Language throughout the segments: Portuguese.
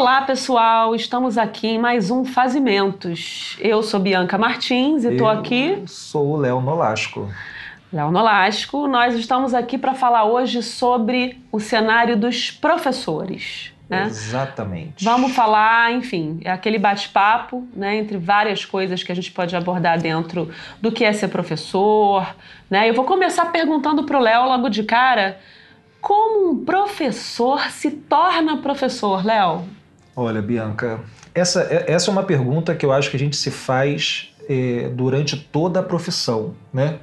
Olá, pessoal. Estamos aqui em mais um Fazimentos. Eu sou Bianca Martins e estou aqui. Sou o Léo Nolasco. Léo Nolasco. Nós estamos aqui para falar hoje sobre o cenário dos professores. Né? Exatamente. Vamos falar, enfim, é aquele bate-papo, né, entre várias coisas que a gente pode abordar dentro do que é ser professor, né? Eu vou começar perguntando para o Léo logo de cara, como um professor se torna professor, Léo? Olha, Bianca, essa, é, essa é uma pergunta que eu acho que a gente se faz é, durante toda a profissão, né?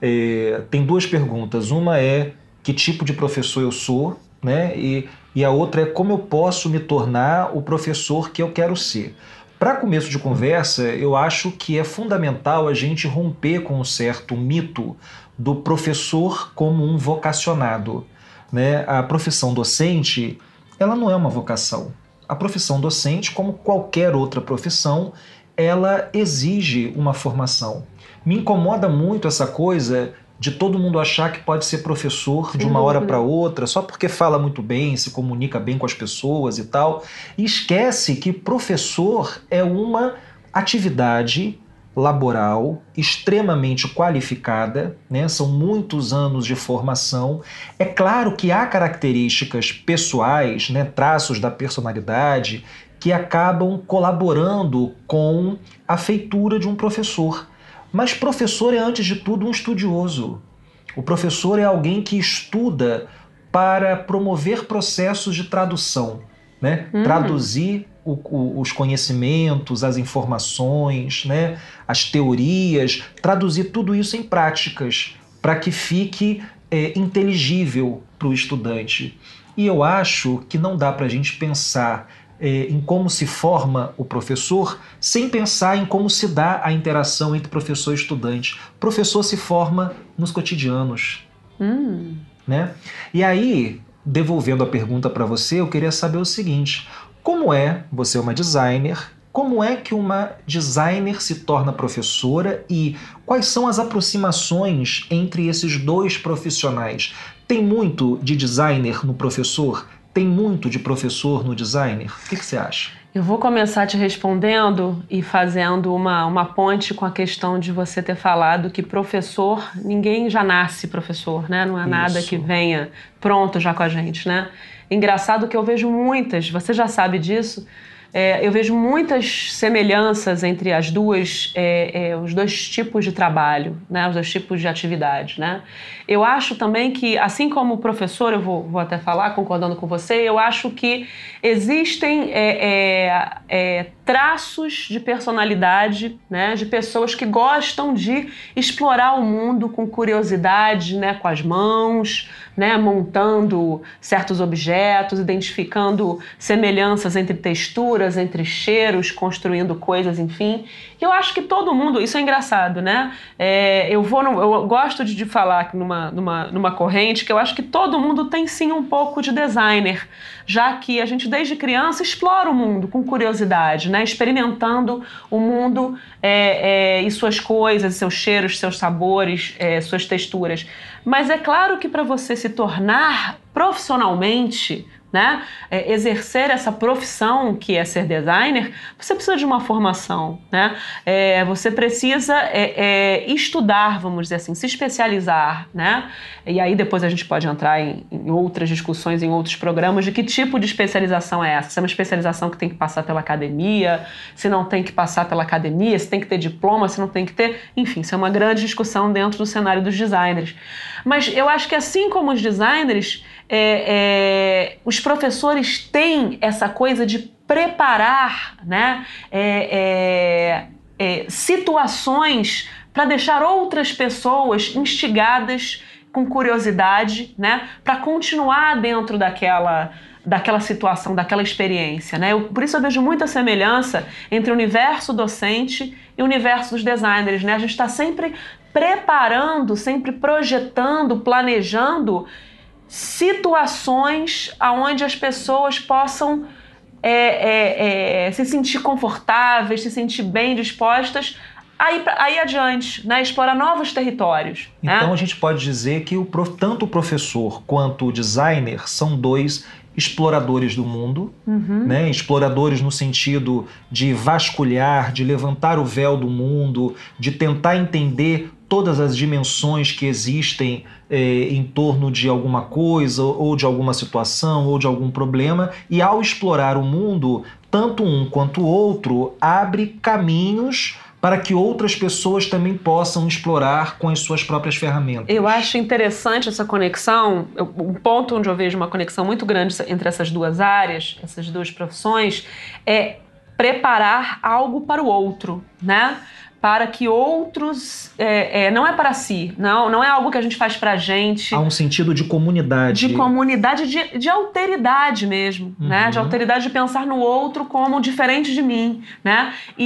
É, tem duas perguntas. Uma é que tipo de professor eu sou, né? E, e a outra é como eu posso me tornar o professor que eu quero ser. Para começo de conversa, eu acho que é fundamental a gente romper com um certo mito do professor como um vocacionado. Né? A profissão docente, ela não é uma vocação. A profissão docente, como qualquer outra profissão, ela exige uma formação. Me incomoda muito essa coisa de todo mundo achar que pode ser professor de uma hora para outra só porque fala muito bem, se comunica bem com as pessoas e tal. E esquece que professor é uma atividade laboral extremamente qualificada, né? são muitos anos de formação. É claro que há características pessoais, né? traços da personalidade, que acabam colaborando com a feitura de um professor. Mas professor é, antes de tudo, um estudioso. O professor é alguém que estuda para promover processos de tradução, né? Uhum. Traduzir o, o, os conhecimentos, as informações, né? as teorias, traduzir tudo isso em práticas para que fique é, inteligível para o estudante. E eu acho que não dá para a gente pensar é, em como se forma o professor, sem pensar em como se dá a interação entre professor e estudante. O professor se forma nos cotidianos. Hum. Né? E aí, devolvendo a pergunta para você, eu queria saber o seguinte: como é, você é uma designer, como é que uma designer se torna professora e quais são as aproximações entre esses dois profissionais? Tem muito de designer no professor? Tem muito de professor no designer? O que, que você acha? Eu vou começar te respondendo e fazendo uma, uma ponte com a questão de você ter falado que professor, ninguém já nasce professor, né? Não é Isso. nada que venha pronto já com a gente, né? Engraçado que eu vejo muitas, você já sabe disso, é, eu vejo muitas semelhanças entre as duas, é, é, os dois tipos de trabalho, né, os dois tipos de atividade. Né? Eu acho também que, assim como professor, eu vou, vou até falar, concordando com você, eu acho que existem é, é, é, traços de personalidade né, de pessoas que gostam de explorar o mundo com curiosidade, né, com as mãos, né, montando certos objetos, identificando semelhanças entre texturas, entre cheiros, construindo coisas, enfim. E eu acho que todo mundo, isso é engraçado, né? É, eu vou, no, eu gosto de, de falar numa, numa, numa corrente que eu acho que todo mundo tem sim um pouco de designer, já que a gente desde criança explora o mundo com curiosidade, né? Experimentando o mundo é, é, e suas coisas, seus cheiros, seus sabores, é, suas texturas. Mas é claro que para você se tornar profissionalmente né, é, exercer essa profissão que é ser designer, você precisa de uma formação, né? É, você precisa é, é, estudar, vamos dizer assim, se especializar, né? E aí depois a gente pode entrar em, em, outras discussões, em outros programas de que tipo de especialização é essa. Se é uma especialização que tem que passar pela academia, se não tem que passar pela academia, se tem que ter diploma, se não tem que ter, enfim, isso é uma grande discussão dentro do cenário dos designers. Mas eu acho que assim como os designers, é, é, os professores têm essa coisa de preparar né, é, é, é situações para deixar outras pessoas instigadas com curiosidade, né, para continuar dentro daquela daquela situação, daquela experiência, né? Eu, por isso eu vejo muita semelhança entre o universo docente e o universo dos designers, né? A gente está sempre preparando, sempre projetando, planejando situações aonde as pessoas possam é, é, é, se sentir confortáveis, se sentir bem dispostas aí, aí adiante, né? explorar novos territórios. Né? Então né? a gente pode dizer que o, tanto o professor quanto o designer são dois exploradores do mundo, uhum. né? exploradores no sentido de vasculhar, de levantar o véu do mundo, de tentar entender todas as dimensões que existem eh, em torno de alguma coisa, ou de alguma situação, ou de algum problema, e ao explorar o mundo, tanto um quanto o outro abre caminhos para que outras pessoas também possam explorar com as suas próprias ferramentas. Eu acho interessante essa conexão, um ponto onde eu vejo uma conexão muito grande entre essas duas áreas, essas duas profissões, é preparar algo para o outro, né? Para que outros. É, é, não é para si, não, não é algo que a gente faz para a gente. Há um sentido de comunidade. De comunidade, de, de alteridade mesmo, uhum. né? De uhum. alteridade de pensar no outro como diferente de mim, né? E,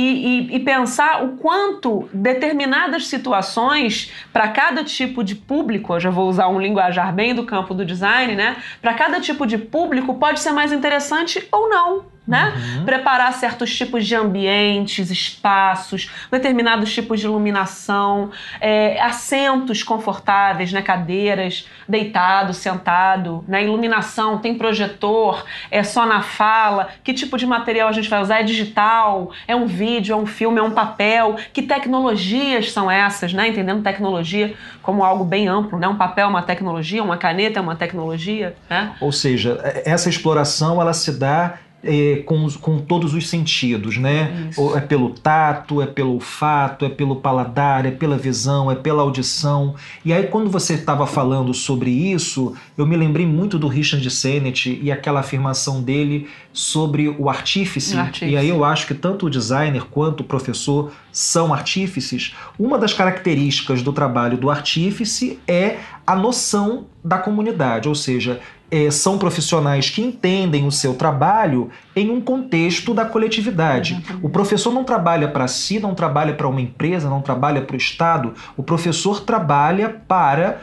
e, e pensar o quanto determinadas situações, para cada tipo de público, eu já vou usar um linguajar bem do campo do design, né? Para cada tipo de público pode ser mais interessante ou não né? Uhum. Preparar certos tipos de ambientes, espaços, determinados tipos de iluminação, é, assentos confortáveis, né? Cadeiras, deitado, sentado, né? Iluminação, tem projetor, é só na fala, que tipo de material a gente vai usar? É digital, é um vídeo, é um filme, é um papel, que tecnologias são essas, né? Entendendo tecnologia como algo bem amplo, né? Um papel é uma tecnologia, uma caneta é uma tecnologia, né? Ou seja, essa exploração ela se dá é, com, com todos os sentidos, né? Isso. É pelo tato, é pelo olfato, é pelo paladar, é pela visão, é pela audição. E aí, quando você estava falando sobre isso, eu me lembrei muito do Richard Sennett e aquela afirmação dele sobre o artífice. artífice. E aí eu acho que tanto o designer quanto o professor são artífices. Uma das características do trabalho do artífice é a noção da comunidade, ou seja, é, são profissionais que entendem o seu trabalho em um contexto da coletividade. O professor não trabalha para si, não trabalha para uma empresa, não trabalha para o Estado. O professor trabalha para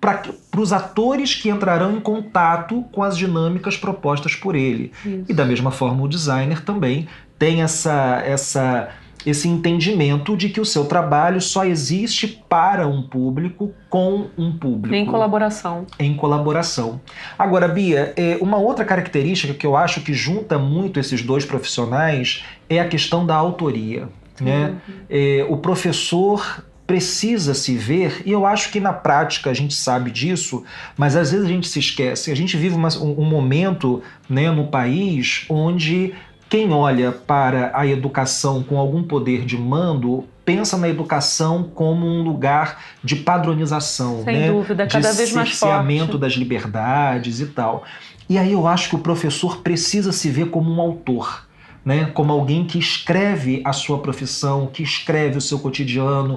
para os atores que entrarão em contato com as dinâmicas propostas por ele. Isso. E da mesma forma o designer também tem essa essa esse entendimento de que o seu trabalho só existe para um público, com um público. Em colaboração. Em colaboração. Agora, Bia, é, uma outra característica que eu acho que junta muito esses dois profissionais é a questão da autoria. Né? Uhum. É, o professor precisa se ver, e eu acho que na prática a gente sabe disso, mas às vezes a gente se esquece. A gente vive uma, um, um momento né, no país onde quem olha para a educação com algum poder de mando pensa na educação como um lugar de padronização, Sem né? dúvida, cada de vez mais forte. das liberdades e tal. E aí eu acho que o professor precisa se ver como um autor. Né, como alguém que escreve a sua profissão, que escreve o seu cotidiano,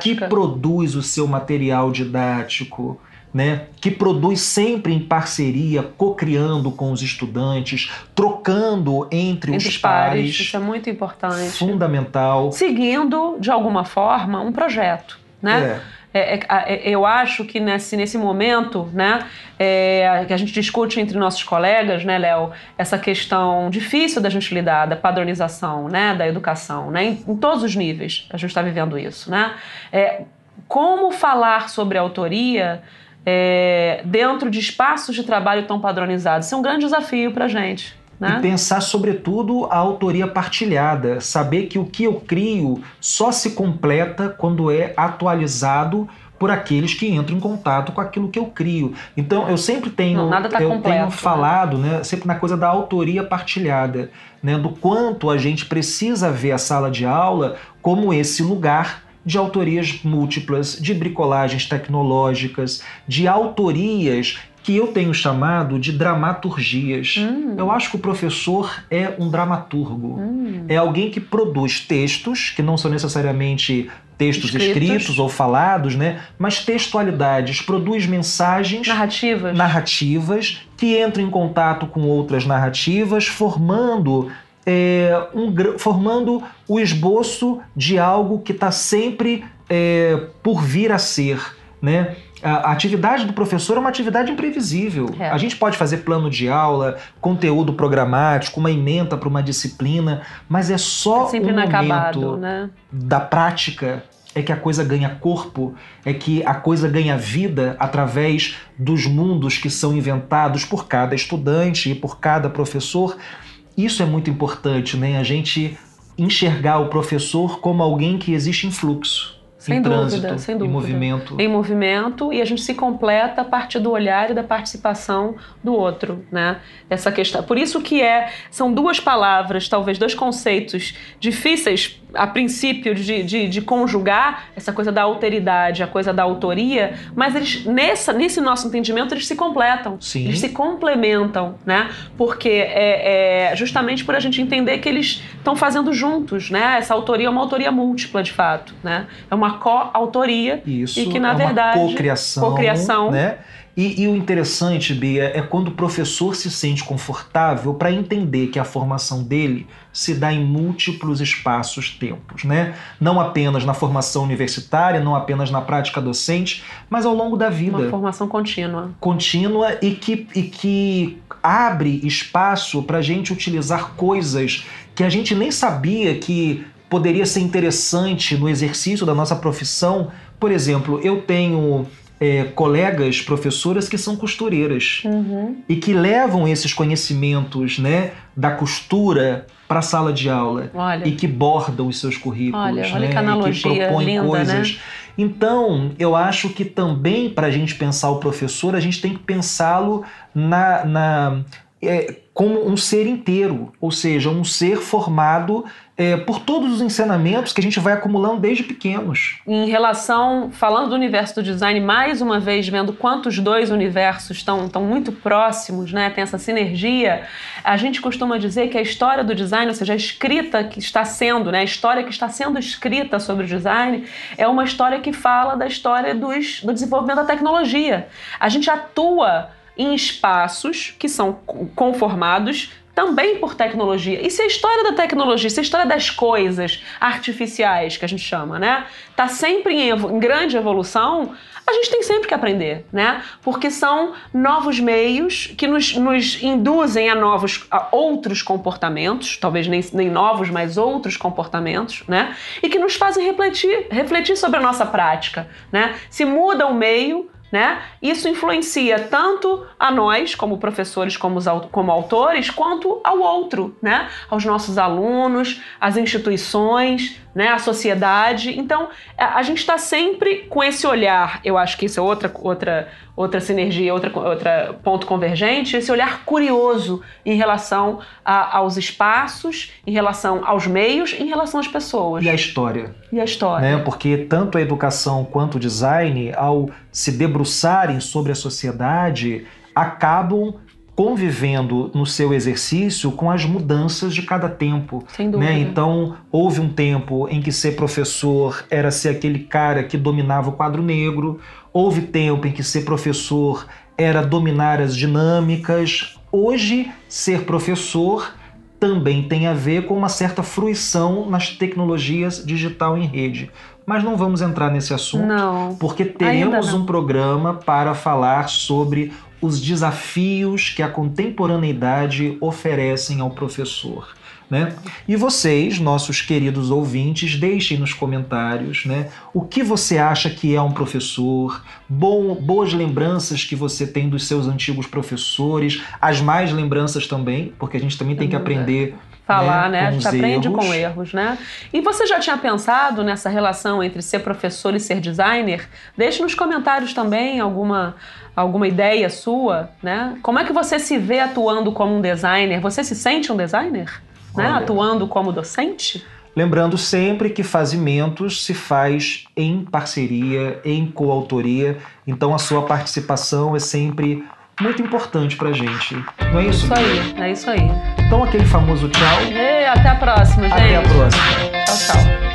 que produz o seu material didático, né, que produz sempre em parceria, co-criando com os estudantes, trocando entre, entre os pares, pares. Isso é muito importante. Fundamental. Seguindo, de alguma forma, um projeto. Né? É. É, é, é, eu acho que nesse, nesse momento, né, é, que a gente discute entre nossos colegas, né, Léo, essa questão difícil da gente lidar, da padronização, né, da educação, né, em, em todos os níveis a gente está vivendo isso, né, é, como falar sobre autoria é, dentro de espaços de trabalho tão padronizados. Isso é um grande desafio para a gente. Né? E pensar, sobretudo, a autoria partilhada. Saber que o que eu crio só se completa quando é atualizado por aqueles que entram em contato com aquilo que eu crio. Então eu sempre tenho, Não, tá eu completo, tenho né? falado, né? sempre na coisa da autoria partilhada, né? do quanto a gente precisa ver a sala de aula como esse lugar de autorias múltiplas, de bricolagens tecnológicas, de autorias que eu tenho chamado de dramaturgias. Hum. Eu acho que o professor é um dramaturgo. Hum. É alguém que produz textos, que não são necessariamente textos escritos. escritos. ou falados, né? Mas textualidades, produz mensagens narrativas. narrativas que entram em contato com outras narrativas, formando é, um, formando o esboço de algo que está sempre é, por vir a ser. Né? A atividade do professor é uma atividade imprevisível. É. A gente pode fazer plano de aula, conteúdo programático, uma emenda para uma disciplina, mas é só é sempre um momento né? da prática é que a coisa ganha corpo, é que a coisa ganha vida através dos mundos que são inventados por cada estudante e por cada professor. Isso é muito importante, né? A gente enxergar o professor como alguém que existe em fluxo. Sem em dúvida, trânsito, sem dúvida. Em movimento. Em movimento e a gente se completa a partir do olhar e da participação do outro, né? Essa questão. Por isso que é são duas palavras, talvez dois conceitos difíceis a princípio de, de, de, conjugar essa coisa da alteridade, a coisa da autoria, mas eles nessa, nesse nosso entendimento eles se completam, Sim. eles se complementam, né? Porque é, é justamente por a gente entender que eles estão fazendo juntos, né? Essa autoria é uma autoria múltipla de fato, né? É uma co-autoria e que na é verdade co-criação, co-criação, né? E, e, o interessante, Bia, é quando o professor se sente confortável para entender que a formação dele se dá em múltiplos espaços-tempos, né? Não apenas na formação universitária, não apenas na prática docente, mas ao longo da vida. Uma formação contínua. Contínua e que, e que abre espaço para a gente utilizar coisas que a gente nem sabia que poderia ser interessante no exercício da nossa profissão. Por exemplo, eu tenho é, colegas professoras que são costureiras uhum. e que levam esses conhecimentos né, da costura para a sala de aula olha. e que bordam os seus currículos, olha, olha né, que, analogia que propõem linda, coisas. Né? Então, eu acho que também para a gente pensar o professor, a gente tem que pensá-lo na, na é, como um ser inteiro, ou seja, um ser formado é, por todos os ensinamentos que a gente vai acumulando desde pequenos. Em relação, falando do universo do design, mais uma vez vendo quantos dois universos estão, estão muito próximos, né? tem essa sinergia, a gente costuma dizer que a história do design, ou seja, a escrita que está sendo, né? a história que está sendo escrita sobre o design, é uma história que fala da história dos, do desenvolvimento da tecnologia. A gente atua em espaços que são conformados também por tecnologia. E se a história da tecnologia, se a história das coisas artificiais, que a gente chama, né, tá sempre em, em, grande evolução, a gente tem sempre que aprender, né? Porque são novos meios que nos, nos induzem a novos, a outros comportamentos, talvez nem, nem novos, mas outros comportamentos, né? E que nos fazem refletir, refletir sobre a nossa prática, né? Se muda o meio, né? Isso influencia tanto a nós, como professores, como, como autores, quanto ao outro, né? aos nossos alunos, às instituições, né? a sociedade. Então, a gente está sempre com esse olhar, eu acho que isso é outra, outra, outra sinergia, outra, outra ponto convergente, esse olhar curioso em relação a, aos espaços, em relação aos meios, em relação às pessoas. E a história. E a história. Né? Porque tanto a educação quanto o design, ao se debruçarem sobre a sociedade, acabam convivendo no seu exercício com as mudanças de cada tempo. Sem dúvida. Né? Então, houve um tempo em que ser professor era ser aquele cara que dominava o quadro negro, houve tempo em que ser professor era dominar as dinâmicas. Hoje, ser professor também tem a ver com uma certa fruição nas tecnologias digital em rede. Mas não vamos entrar nesse assunto, não, porque teremos um programa para falar sobre os desafios que a contemporaneidade oferecem ao professor. Né? E vocês, nossos queridos ouvintes, deixem nos comentários né, o que você acha que é um professor, bom, boas lembranças que você tem dos seus antigos professores, as mais lembranças também, porque a gente também tem que aprender falar, né? né? A gente aprende erros. com erros, né? E você já tinha pensado nessa relação entre ser professor e ser designer? Deixe nos comentários também alguma alguma ideia sua, né? Como é que você se vê atuando como um designer? Você se sente um designer, né? Atuando como docente? Lembrando sempre que fazimentos se faz em parceria, em coautoria, então a sua participação é sempre muito importante pra gente. Não é isso? Isso aí, é isso aí. Então aquele famoso tchau. E até a próxima, gente. Até a próxima. Tchau, tchau.